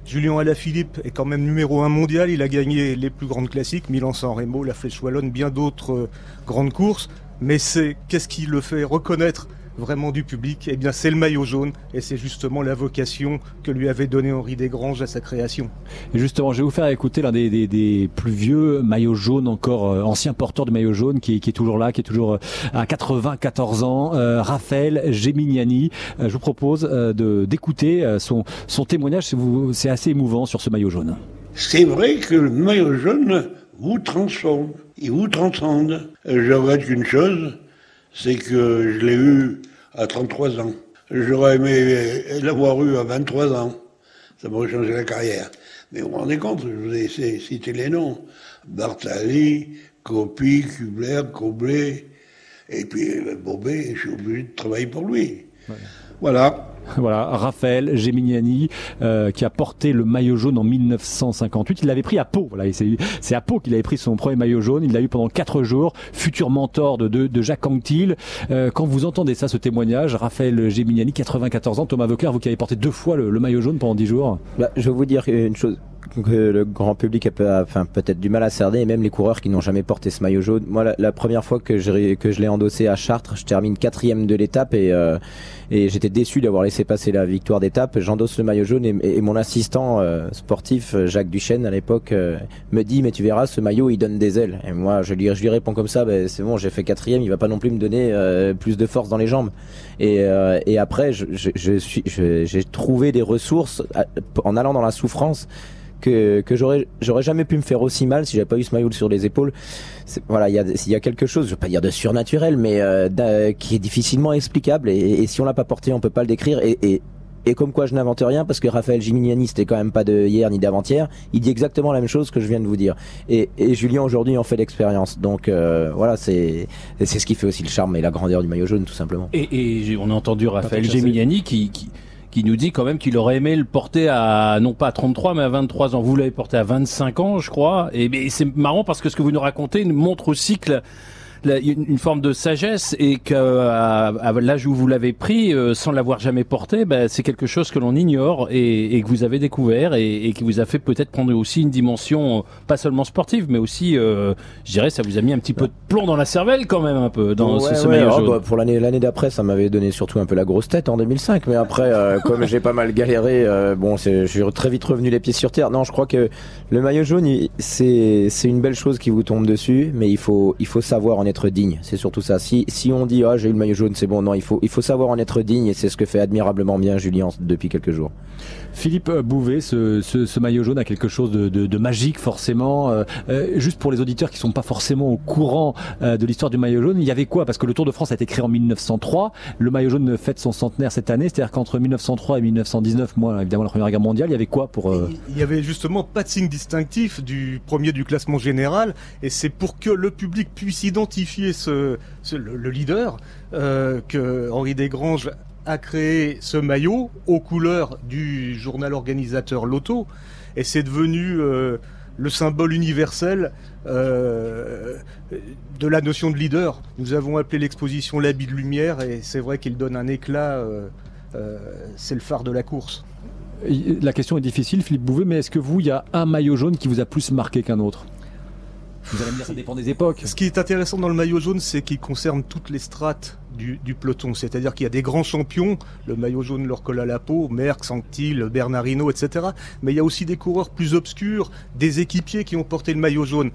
Julien Alaphilippe est quand même numéro un mondial. Il a gagné les plus grandes classiques, Milan-San Remo, la Flèche Wallonne, bien d'autres euh, grandes courses. Mais c'est qu'est-ce qui le fait reconnaître vraiment du public Eh bien, c'est le maillot jaune et c'est justement la vocation que lui avait donnée Henri Desgranges à sa création. Et justement, je vais vous faire écouter l'un des, des- des plus vieux maillots jaunes, encore euh, ancien porteur de maillot jaune, qui, est- qui est toujours là, qui est toujours euh, à 94 ans, euh, Raphaël Gemignani. Euh, je vous propose euh, de d'écouter euh, son, son témoignage, c'est assez émouvant sur ce maillot jaune. C'est vrai que le maillot jaune vous transforme, il vous transcende. Je regrette qu'une chose, c'est que je l'ai eu à 33 ans. J'aurais aimé l'avoir eu à 23 ans. Ça m'aurait changé la carrière. Mais vous vous rendez compte, je vous ai cité les noms. Bartali, Copy, Kubler, Coblet, et puis euh, Bobet, je suis obligé de travailler pour lui. Voilà. Voilà, Raphaël Gemignani euh, qui a porté le maillot jaune en 1958. Il l'avait pris à Pau. C'est à Pau qu'il avait pris son premier maillot jaune. Il l'a eu pendant quatre jours. Futur mentor de, Jacques Anquetil. Euh, quand vous entendez ça, ce témoignage, Raphaël Gemignani, 94 ans, Thomas Vauclair, vous qui avez porté deux fois le, le maillot jaune pendant dix jours. Bah, je vais vous dire une chose que le grand public a peut-être du mal à cerner, et même les coureurs qui n'ont jamais porté ce maillot jaune. Moi, la, première fois que je, l'ai endossé à Chartres, je termine quatrième de l'étape et, euh, et j'étais déçu d'avoir laissé passer la victoire d'étape. J'endosse le maillot jaune et, mon assistant euh, sportif, euh, Jacques Duchesne, à l'époque, euh, me dit Mais tu verras, ce maillot, il donne des ailes. Et moi, je lui, réponds comme ça Ben, C'est bon, j'ai fait quatrième, il va pas non plus me donner euh, plus de force dans les jambes. Et, euh, après, je, je, je je- j'ai trouvé des ressources en allant dans la souffrance que, que j'aurais j'aurais jamais pu me faire aussi mal si j'avais pas eu ce maillot sur les épaules. C'est- Voilà, il y a, il y a quelque chose, je veux pas dire de surnaturel, mais euh, d'un- qui est difficilement explicable. Et, et si on l'a pas porté, on peut pas le décrire. Et, et, et comme quoi, je n'invente rien parce que Raphaël Gimignani, c'était quand même pas de hier ni d'avant-hier. Il dit exactement la même chose que je viens de vous dire. Et, et Julien aujourd'hui en fait l'expérience. Donc euh, voilà, c'est c'est ce qui fait aussi le charme et la grandeur du maillot jaune, tout simplement. Et, et j'ai- on a entendu Raphaël. Gemignani qui, qui, qui nous dit quand même qu'il aurait aimé le porter à, non pas à 33, mais à 23 ans. Vous l'avez porté à 25 ans, je crois. Et, c'est marrant parce que ce que vous nous racontez montre aussi la- la- une, une forme de sagesse et que à, l'âge où vous l'avez pris, euh, sans l'avoir jamais porté, ben, c'est quelque chose que l'on ignore et, et que vous avez découvert et, et qui vous a fait peut-être prendre aussi une dimension euh, pas seulement sportive, mais aussi, euh, je dirais, ça vous a mis un petit peu de plomb dans la cervelle quand même un peu dans ce, Ouais, ce ouais, maillot oh, jaune. bah, pour l'année l'année d'après, ça m'avait donné surtout un peu la grosse tête en 2005. Mais après, euh, comme j'ai pas mal galéré, bon, je suis très vite revenu les pieds sur terre. Non, je crois que le maillot jaune, c'est une belle chose qui vous tombe dessus, mais il faut il faut savoir en être digne. C'est surtout ça. Si on dit ah j'ai eu le maillot jaune, c'est bon, non, il faut il faut savoir en être digne et c'est ce que fait admirablement bien Julien depuis quelques jours. Philippe Bouvet, ce, maillot jaune a quelque chose de, magique forcément. Euh, euh, juste pour les auditeurs qui sont pas forcément au courant euh, de l'histoire du maillot jaune, il y avait quoi? Parce que le Tour de France a été créé en 1903. Le maillot jaune fête son centenaire cette année. C'est-à-dire qu'entre 1903 et 1919, moi évidemment la Première Guerre mondiale, il y avait quoi pour Il y avait justement pas de signe distinctif du premier du classement général, et c'est pour que le public puisse identifier le, le leader que Henri Desgranges a créé ce maillot aux couleurs du journal organisateur Loto, et c'est devenu euh, le symbole universel euh, de la notion de leader. Nous avons appelé l'exposition l'habit de lumière, et c'est vrai qu'il donne un éclat. euh, c'est le phare de la course. La question est difficile, Philippe Bouvet, mais est-ce que vous, il y a un maillot jaune qui vous a plus marqué qu'un autre? Ce qui est intéressant dans le maillot jaune, c'est qu'il concerne toutes les strates du, peloton. C'est-à-dire qu'il y a des grands champions, le maillot jaune leur colle à la peau, Merckx, Anctil, Bernardino, etc. Mais il y a aussi des coureurs plus obscurs, des équipiers qui ont porté le maillot jaune.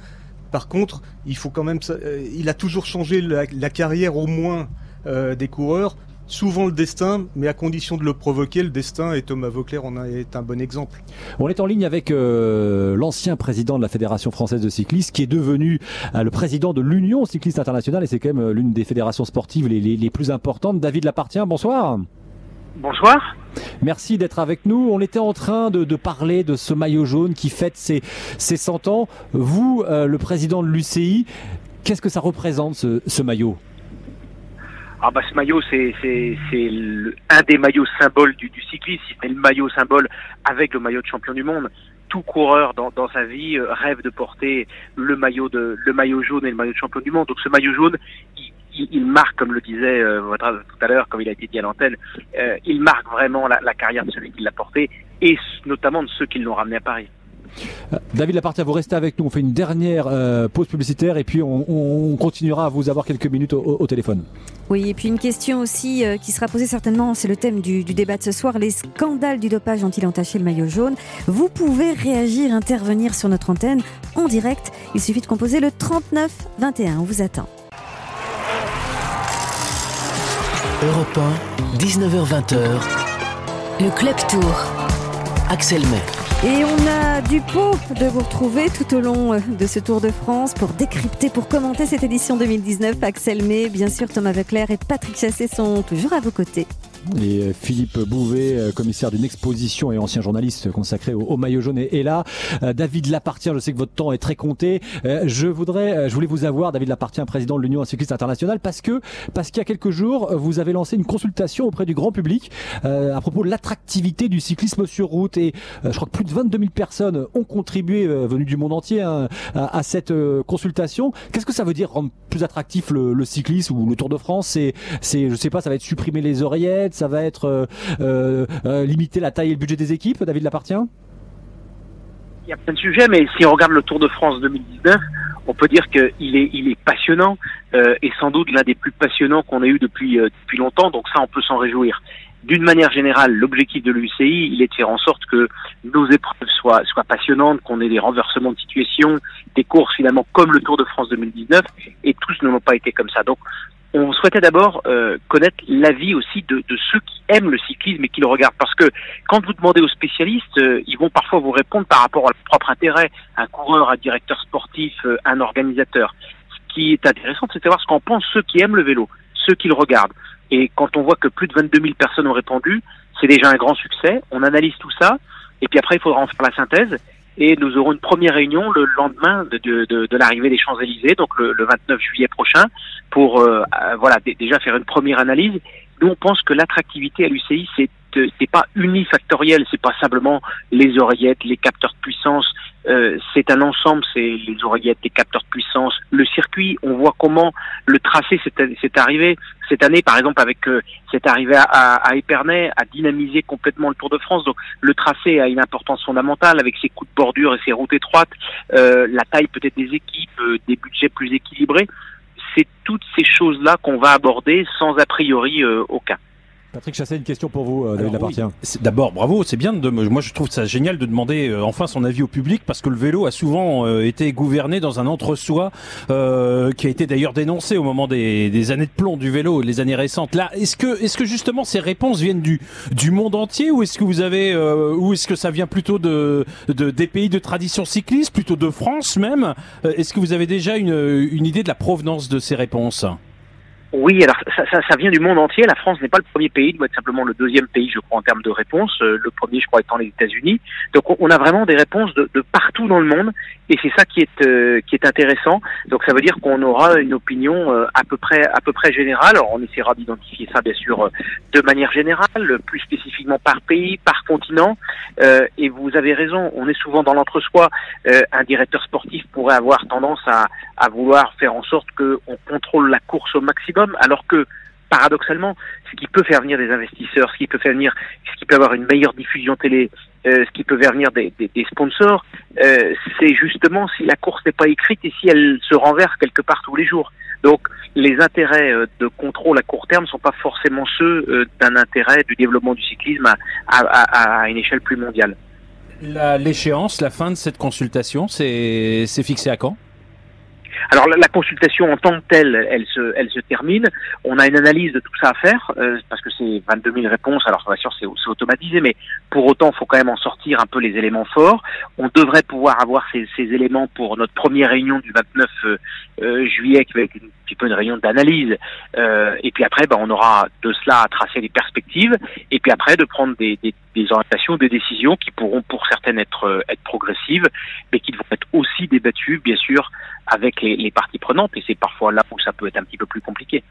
Par contre, il faut quand même, euh, il a toujours changé la, la carrière au moins euh, des coureurs souvent le destin, mais à condition de le provoquer, le destin, et Thomas Vauclair en est un bon exemple. On est en ligne avec euh, l'ancien président de la Fédération française de cyclisme, qui est devenu euh, le président de l'Union cycliste internationale, et c'est quand même euh, l'une des fédérations sportives les, les, les plus importantes. David Lapartien, bonsoir. Bonsoir. Merci d'être avec nous. On était en train de, de, parler de ce maillot jaune qui fête ses, ses 100 ans. Vous, euh, le président de l'UCI, qu'est-ce que ça représente ce, ce maillot? Ah bah ce maillot c'est c'est c'est un des maillots symboles du, du cyclisme, c'est le maillot symbole avec le maillot de champion du monde. Tout coureur dans, dans sa vie euh, rêve de porter le maillot de le maillot jaune et le maillot de champion du monde. Donc ce maillot jaune, il, marque, comme le disait euh, tout à l'heure, comme il a été dit à l'antenne, euh, il marque vraiment la, la carrière de celui qui l'a porté et notamment de ceux qui l'ont ramené à Paris. David Lapartia, vous restez avec nous. On fait une dernière euh, pause publicitaire et puis on, on, continuera à vous avoir quelques minutes au, au téléphone. Oui, et puis une question aussi euh, qui sera posée certainement, c'est le thème du, du, débat de ce soir, les scandales du dopage dont il a entaché le maillot jaune? Vous pouvez réagir, intervenir sur notre antenne en direct. Il suffit de composer le 39 21. On vous attend. Europe 1, 19h20h. Le Club Tour. Axel May. Et on a du pot de vous retrouver tout au long euh, de ce Tour de France pour décrypter, pour commenter cette édition 2019. Axel May, bien sûr, Thomas Veclair et Patrick Chassé sont toujours à vos côtés. Et euh, Philippe Bouvet, euh, commissaire d'une exposition et ancien journaliste consacré au, au maillot jaune, est, là. Euh, David Lapartien, je sais que votre temps est très compté. Je voudrais, je voulais vous avoir, David Lapartien, président de l'Union cycliste internationale, parce que parce qu'il y a quelques jours, vous avez lancé une consultation auprès du grand public à propos de l'attractivité du cyclisme sur route. Et je crois que plus de 22 000 personnes ont contribué, venues du monde entier, hein, à, à, cette consultation. Qu'est-ce que ça veut dire rendre plus attractif le, le cyclisme ou le Tour de France? C'est, c'est, je sais pas, ça va être supprimer les oreillettes ça va être euh, euh, limiter la taille et le budget des équipes, David Lapartient Il y a plein de sujets, mais si on regarde le Tour de France 2019, on peut dire qu'il est, passionnant euh, et sans doute l'un des plus passionnants qu'on ait eu depuis, euh, depuis longtemps, donc ça on peut s'en réjouir. D'une manière générale, l'objectif de l'UCI, il est de faire en sorte que nos épreuves soient, soient passionnantes, qu'on ait des renversements de situation, des courses finalement comme le Tour de France 2019, et tous ne l'ont pas été comme ça. Donc on souhaitait d'abord euh, connaître l'avis aussi de, ceux qui aiment le cyclisme et qui le regardent. Parce que quand vous demandez aux spécialistes, euh, ils vont parfois vous répondre par rapport à leur propre intérêt, un coureur, un directeur sportif, euh, un organisateur. Ce qui est intéressant, c'est de savoir ce qu'en pensent ceux qui aiment le vélo, ceux qui le regardent. Et quand on voit que plus de 22 000 personnes ont répondu, c'est déjà un grand succès. On analyse tout ça, et puis après, il faudra en faire la synthèse et nous aurons une première réunion le lendemain de, l'arrivée des Champs-Élysées, donc le, le, 29 juillet prochain, pour euh, voilà déjà faire une première analyse. Nous, on pense que l'attractivité à l'UCI, c'est c'est pas unifactoriel, c'est pas simplement les oreillettes, les capteurs de puissance, euh, c'est un ensemble, c'est les oreillettes, les capteurs de puissance, le circuit. On voit comment le tracé s'est arrivé cette année, par exemple, avec euh, cette arrivée à, à, à, Épernay, a dynamisé complètement le Tour de France. Donc le tracé a une importance fondamentale avec ses coups de bordure et ses routes étroites, euh, la taille peut-être des équipes, euh, des budgets plus équilibrés. C'est toutes ces choses-là qu'on va aborder sans a priori euh, aucun. Patrick Chassé, une question pour vous, euh, David Lapartien. Oui, D'abord, bravo, c'est bien. De, moi, je trouve ça génial de demander euh, enfin son avis au public parce que le vélo a souvent euh, été gouverné dans un entre-soi euh, qui a été d'ailleurs dénoncé au moment des, des, années de plomb du vélo, les années récentes. Là, est-ce que, est-ce que justement ces réponses viennent du, du monde entier ou est-ce que vous avez, euh, ou est-ce que ça vient plutôt de, de, des pays de tradition cycliste, plutôt de France même? Est-ce que vous avez déjà une, une idée de la provenance de ces réponses? Oui, alors ça, ça, ça, vient du monde entier. La France n'est pas le premier pays, doit être simplement le deuxième pays, je crois, en termes de réponses. Euh, le premier, je crois, étant les États-Unis. Donc, on, a vraiment des réponses de, de, partout dans le monde, et c'est ça qui est euh, qui est intéressant. Donc, ça veut dire qu'on aura une opinion euh, à peu près à peu près générale. Alors, on essaiera d'identifier ça, bien sûr, euh, de manière générale, plus spécifiquement par pays, par continent. Euh, et vous avez raison, on est souvent dans l'entre-soi. un directeur sportif pourrait avoir tendance à, à vouloir faire en sorte qu'on contrôle la course au maximum alors que paradoxalement, ce qui peut faire venir des investisseurs, ce qui peut faire venir, ce qui peut avoir une meilleure diffusion télé, euh, ce qui peut faire venir des, sponsors, euh, c'est justement si la course n'est pas écrite et si elle se renverse quelque part tous les jours. Donc les intérêts euh, de contrôle à court terme ne sont pas forcément ceux d'un intérêt du développement du cyclisme à une échelle plus mondiale. L'échéance, la, la fin de cette consultation, c'est fixé à quand? Alors la, consultation en tant que telle, elle se, elle se termine. On a une analyse de tout ça à faire euh, parce que c'est 22 000 réponses. Alors bien sûr c'est automatisé, mais pour autant, faut quand même en sortir un peu les éléments forts. On devrait pouvoir avoir ces, ces éléments pour notre première réunion du 29 euh, euh, juillet, avec un petit peu une réunion d'analyse. Euh, et puis après, ben, on aura de cela à tracer des perspectives, et puis après de prendre des, orientations, des décisions qui pourront pour certaines être, être progressives, mais qui vont être aussi débattues, bien sûr, avec les, les parties prenantes. Et c'est parfois là où ça peut être un petit peu plus compliqué.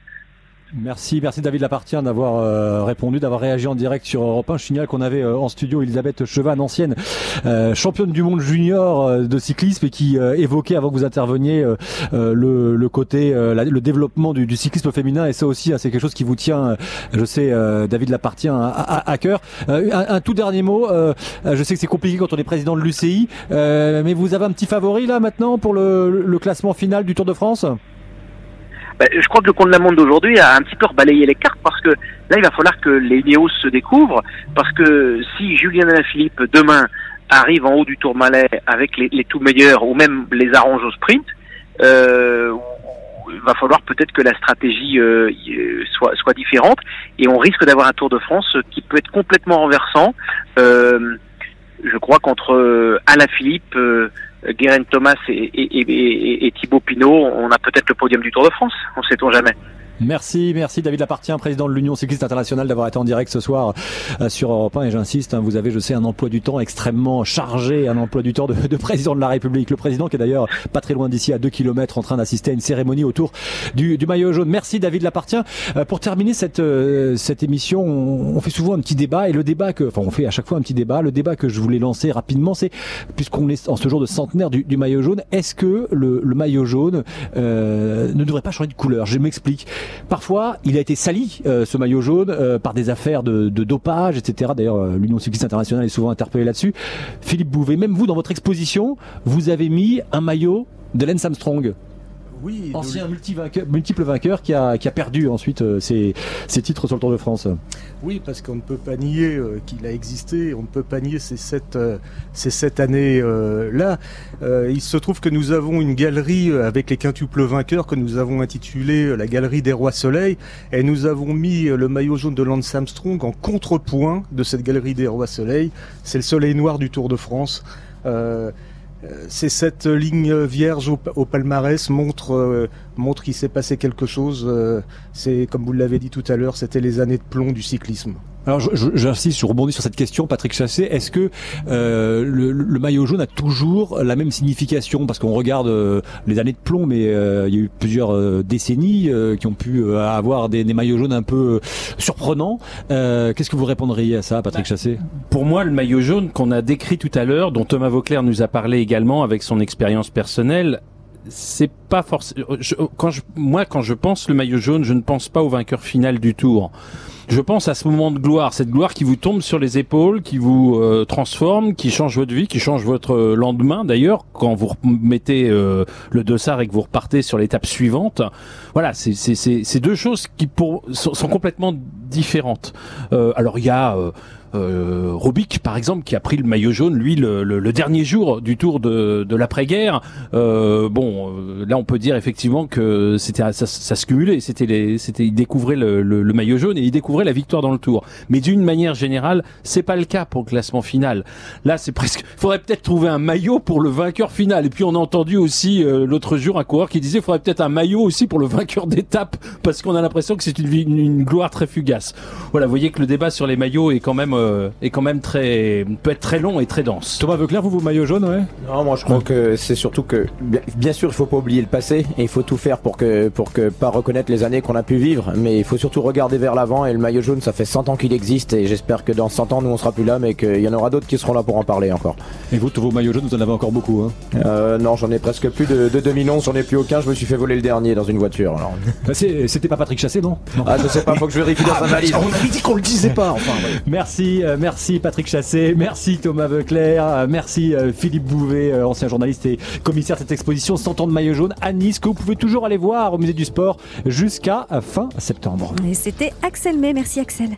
Merci, merci David Lapartien d'avoir euh, répondu, d'avoir réagi en direct sur Europe 1. Je signale qu'on avait euh, en studio Elisabeth Chevan, ancienne euh, championne du monde junior euh, de cyclisme et qui euh, évoquait avant que vous interveniez le, le, côté, la, le développement du, du, cyclisme féminin et ça aussi hein, c'est quelque chose qui vous tient, je sais David Lapartien à, à, à cœur. Un, un, tout dernier mot, je sais que c'est compliqué quand on est président de l'UCI, mais vous avez un petit favori là maintenant pour le, le classement final du Tour de France? Ben, je crois que le compte de la monde d'aujourd'hui a un petit peu rebalayé les cartes parce que là, il va falloir que les Ineos se découvrent parce que si Julien Alaphilippe demain arrive en haut du Tour Malais avec les, les tout meilleurs ou même les arrange au sprint, euh, il va falloir peut-être que la stratégie euh, soit, soit différente et on risque d'avoir un Tour de France qui peut être complètement renversant. Euh, je crois qu'entre Alaphilippe, euh, Guérin Thomas et Thibaut Pinot, on a peut-être le podium du Tour de France, on sait-on jamais. Merci, merci David Lapartien, président de l'Union cycliste internationale, d'avoir été en direct ce soir euh, sur Europe 1. Et j'insiste, hein, vous avez, je sais, un emploi du temps extrêmement chargé, un emploi du temps de, de président de la République. Le président qui est d'ailleurs pas très loin d'ici, à 2 km, en train d'assister à une cérémonie autour du, du maillot jaune. Merci David Lapartien. Euh, pour terminer cette, euh, cette émission, on, fait souvent un petit débat et le débat que, enfin, on fait à chaque fois un petit débat. Le débat que je voulais lancer rapidement, c'est puisqu'on est en ce jour de centenaire du, du maillot jaune, est-ce que le, le, maillot jaune euh, ne devrait pas changer de couleur? Je m'explique. Parfois, il a été sali, euh, ce maillot jaune, euh, par des affaires de, dopage, etc. D'ailleurs, euh, l'Union cycliste internationale est souvent interpellée là-dessus. Philippe Bouvet, même vous, dans votre exposition, vous avez mis un maillot de Lance Armstrong. Oui, ancien multiple vainqueur qui a, qui a perdu ensuite euh, ses, ses, titres sur le Tour de France. Oui, parce qu'on ne peut pas nier euh, qu'il a existé, on ne peut pas nier ces sept, euh, ces sept années-là. Il se trouve que nous avons une galerie avec les quintuples vainqueurs que nous avons intitulée la Galerie des Rois Soleil, et nous avons mis le maillot jaune de Lance Armstrong en contrepoint de cette Galerie des Rois Soleil. C'est le soleil noir du Tour de France. Euh, c'est cette ligne vierge au, au palmarès montre euh, montre qu'il s'est passé quelque chose. Euh, c'est comme vous l'avez dit tout à l'heure, c'était les années de plomb du cyclisme. Alors j'insiste, je, je rebondis sur cette question, Patrick Chassé. Est-ce que euh, le, le, maillot jaune a toujours la même signification? Parce qu'on regarde euh, les années de plomb, mais euh, il y a eu plusieurs euh, décennies euh, qui ont pu avoir des, des, maillots jaunes un peu surprenants. Qu'est-ce que vous répondriez à ça, Patrick bah, Chassé? Pour moi, le maillot jaune qu'on a décrit tout à l'heure, dont Thomas Vauclair nous a parlé également avec son expérience personnelle, c'est pas forcément. Quand je, moi, quand je pense le maillot jaune, je ne pense pas au vainqueur final du tour je pense à ce moment de gloire, cette gloire qui vous tombe sur les épaules, qui vous euh, transforme, qui change votre vie, qui change votre lendemain d'ailleurs, quand vous mettez euh, le dossard et que vous repartez sur l'étape suivante. Voilà, c'est deux choses qui pour, sont, sont complètement différentes. Euh, alors il y a euh, Robic, par exemple, qui a pris le maillot jaune, lui, le, le, le dernier jour du tour de, de l'après-guerre. Euh, bon, euh, là, on peut dire effectivement que c'était ça, ça, se cumulait. C'était, c'était, il découvrait le, le, le, maillot jaune et il découvrait la victoire dans le tour. Mais d'une manière générale, c'est pas le cas pour le classement final. Là, c'est presque. Faudrait peut-être trouver un maillot pour le vainqueur final. Et puis, on a entendu aussi euh, l'autre jour un coureur qui disait, faudrait peut-être un maillot aussi pour le vainqueur d'étape, parce qu'on a l'impression que c'est une, une, une gloire très fugace. Voilà, vous voyez que le débat sur les maillots est quand même euh, est quand même très peut être très long et très dense. Thomas Veuclair, vous vos maillots jaunes, ouais Non, moi je crois que c'est surtout que bien, bien, sûr il faut pas oublier le passé et il faut tout faire pour que pour que pas reconnaître les années qu'on a pu vivre, mais il faut surtout regarder vers l'avant et le maillot jaune ça fait 100 ans qu'il existe et j'espère que dans 100 ans nous on sera plus là, mais qu'il y en aura d'autres qui seront là pour en parler encore. Et vous, tous vos maillots jaunes, vous en avez encore beaucoup, hein euh, Non, j'en ai presque plus de, de 2011, j'en ai plus aucun. Je me suis fait voler le dernier dans une voiture. Alors. Bah, C'était pas Patrick Chassé, non, non, Ah, je sais pas, faut que je vérifie dans ah, sa valise. On avait dit qu'on le disait pas. Enfin, ouais. Merci, euh, merci Patrick Chassé, merci Thomas Veuclair, euh, merci euh, Philippe Bouvet, ancien journaliste et commissaire de cette exposition 100 ans de maillot jaune à Nice que vous pouvez toujours aller voir au musée du sport jusqu'à fin septembre. Et c'était Axel May, merci Axel.